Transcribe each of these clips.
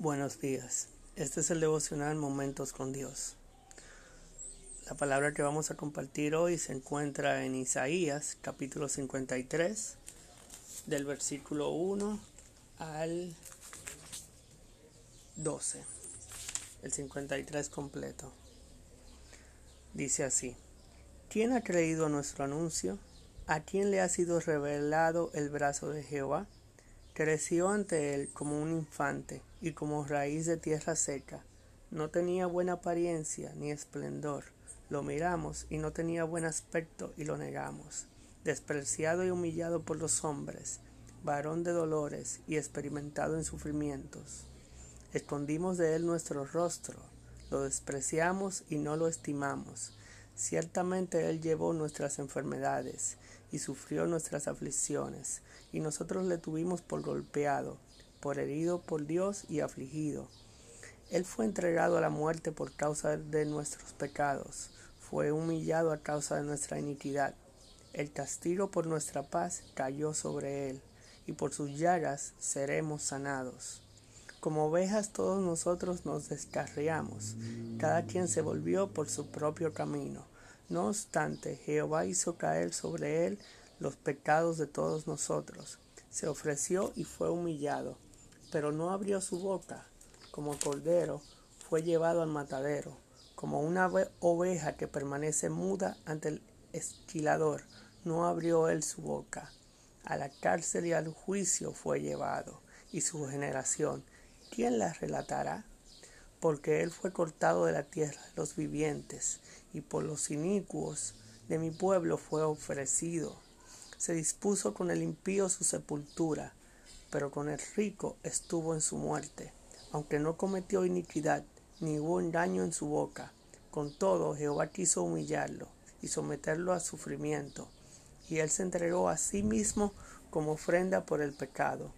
Buenos días. Este es el devocional Momentos con Dios. La palabra que vamos a compartir hoy se encuentra en Isaías capítulo 53 del versículo 1 al 12. El 53 completo. Dice así. ¿Quién ha creído nuestro anuncio? ¿A quién le ha sido revelado el brazo de Jehová? Creció ante él como un infante y como raíz de tierra seca. No tenía buena apariencia ni esplendor. Lo miramos y no tenía buen aspecto y lo negamos. Despreciado y humillado por los hombres, varón de dolores y experimentado en sufrimientos. Escondimos de él nuestro rostro, lo despreciamos y no lo estimamos. Ciertamente él llevó nuestras enfermedades y sufrió nuestras aflicciones, y nosotros le tuvimos por golpeado por herido por Dios y afligido. Él fue entregado a la muerte por causa de nuestros pecados, fue humillado a causa de nuestra iniquidad. El castigo por nuestra paz cayó sobre él, y por sus llagas seremos sanados. Como ovejas todos nosotros nos descarriamos, cada quien se volvió por su propio camino. No obstante, Jehová hizo caer sobre él los pecados de todos nosotros. Se ofreció y fue humillado pero no abrió su boca. Como cordero fue llevado al matadero, como una oveja que permanece muda ante el esquilador, no abrió él su boca. A la cárcel y al juicio fue llevado, y su generación, ¿quién la relatará? Porque él fue cortado de la tierra los vivientes, y por los inicuos de mi pueblo fue ofrecido. Se dispuso con el impío su sepultura, pero con el rico estuvo en su muerte, aunque no cometió iniquidad, ni hubo engaño en su boca. Con todo, Jehová quiso humillarlo y someterlo a sufrimiento, y él se entregó a sí mismo como ofrenda por el pecado,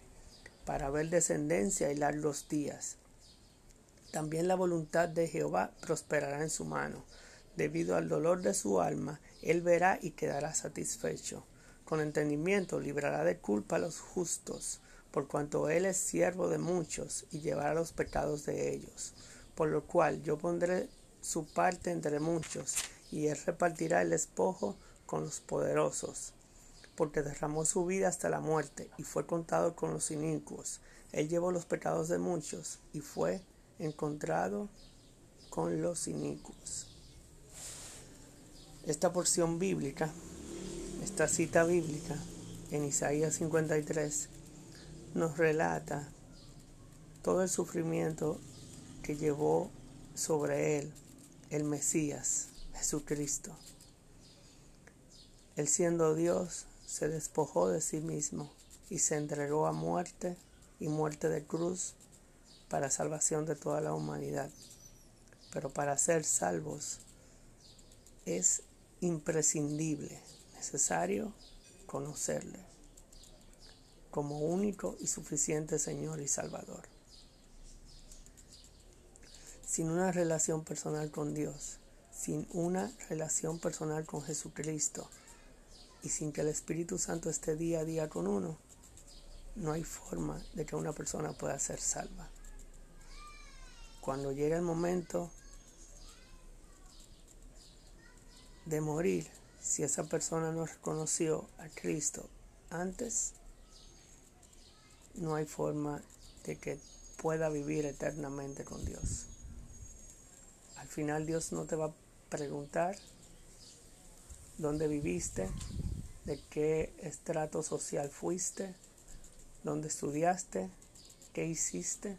para ver descendencia y largos días. También la voluntad de Jehová prosperará en su mano. Debido al dolor de su alma, él verá y quedará satisfecho. Con entendimiento librará de culpa a los justos por cuanto él es siervo de muchos y llevará los pecados de ellos. Por lo cual yo pondré su parte entre muchos, y él repartirá el espojo con los poderosos, porque derramó su vida hasta la muerte, y fue contado con los inicuos. Él llevó los pecados de muchos, y fue encontrado con los inicuos. Esta porción bíblica, esta cita bíblica en Isaías 53, nos relata todo el sufrimiento que llevó sobre él el Mesías, Jesucristo. Él siendo Dios, se despojó de sí mismo y se entregó a muerte y muerte de cruz para salvación de toda la humanidad. Pero para ser salvos es imprescindible, necesario conocerle como único y suficiente Señor y Salvador. Sin una relación personal con Dios, sin una relación personal con Jesucristo y sin que el Espíritu Santo esté día a día con uno, no hay forma de que una persona pueda ser salva. Cuando llega el momento de morir, si esa persona no reconoció a Cristo antes, no hay forma de que pueda vivir eternamente con Dios. Al final Dios no te va a preguntar dónde viviste, de qué estrato social fuiste, dónde estudiaste, qué hiciste.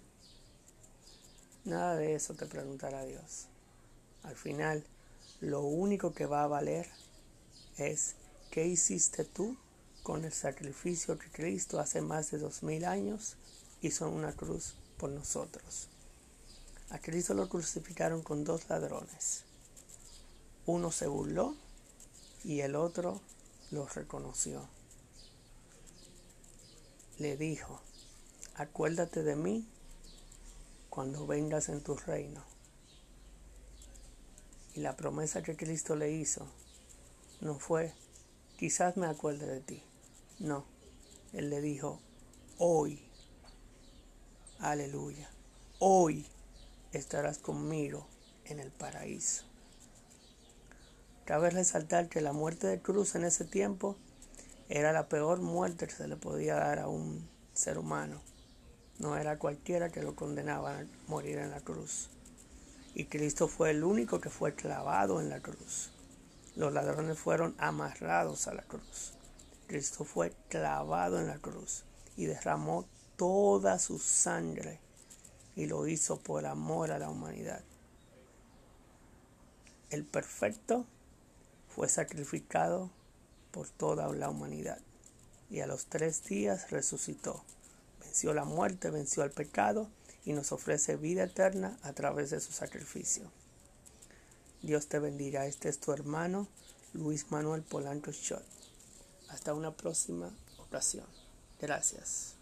Nada de eso te preguntará Dios. Al final, lo único que va a valer es qué hiciste tú con el sacrificio que Cristo hace más de dos mil años hizo una cruz por nosotros. A Cristo lo crucificaron con dos ladrones. Uno se burló y el otro lo reconoció. Le dijo, acuérdate de mí cuando vengas en tu reino. Y la promesa que Cristo le hizo no fue, quizás me acuerde de ti, no, él le dijo, hoy, aleluya. hoy estarás conmigo en el paraíso. Cabe resaltar que la muerte de cruz en ese tiempo era la peor muerte que se le podía dar a un ser humano. No era cualquiera que lo condenaba a morir en la cruz. Y Cristo fue el único que fue clavado en la cruz. Los ladrones fueron amarrados a la cruz. Cristo fue clavado en la cruz y derramó toda su sangre y lo hizo por amor a la humanidad. El perfecto fue sacrificado por toda la humanidad y a los tres días resucitó. Venció la muerte, venció al pecado y nos ofrece vida eterna a través de su sacrificio. Dios te bendiga. Este es tu hermano Luis Manuel Polanco Schott. Hasta una próxima ocasión. Gracias.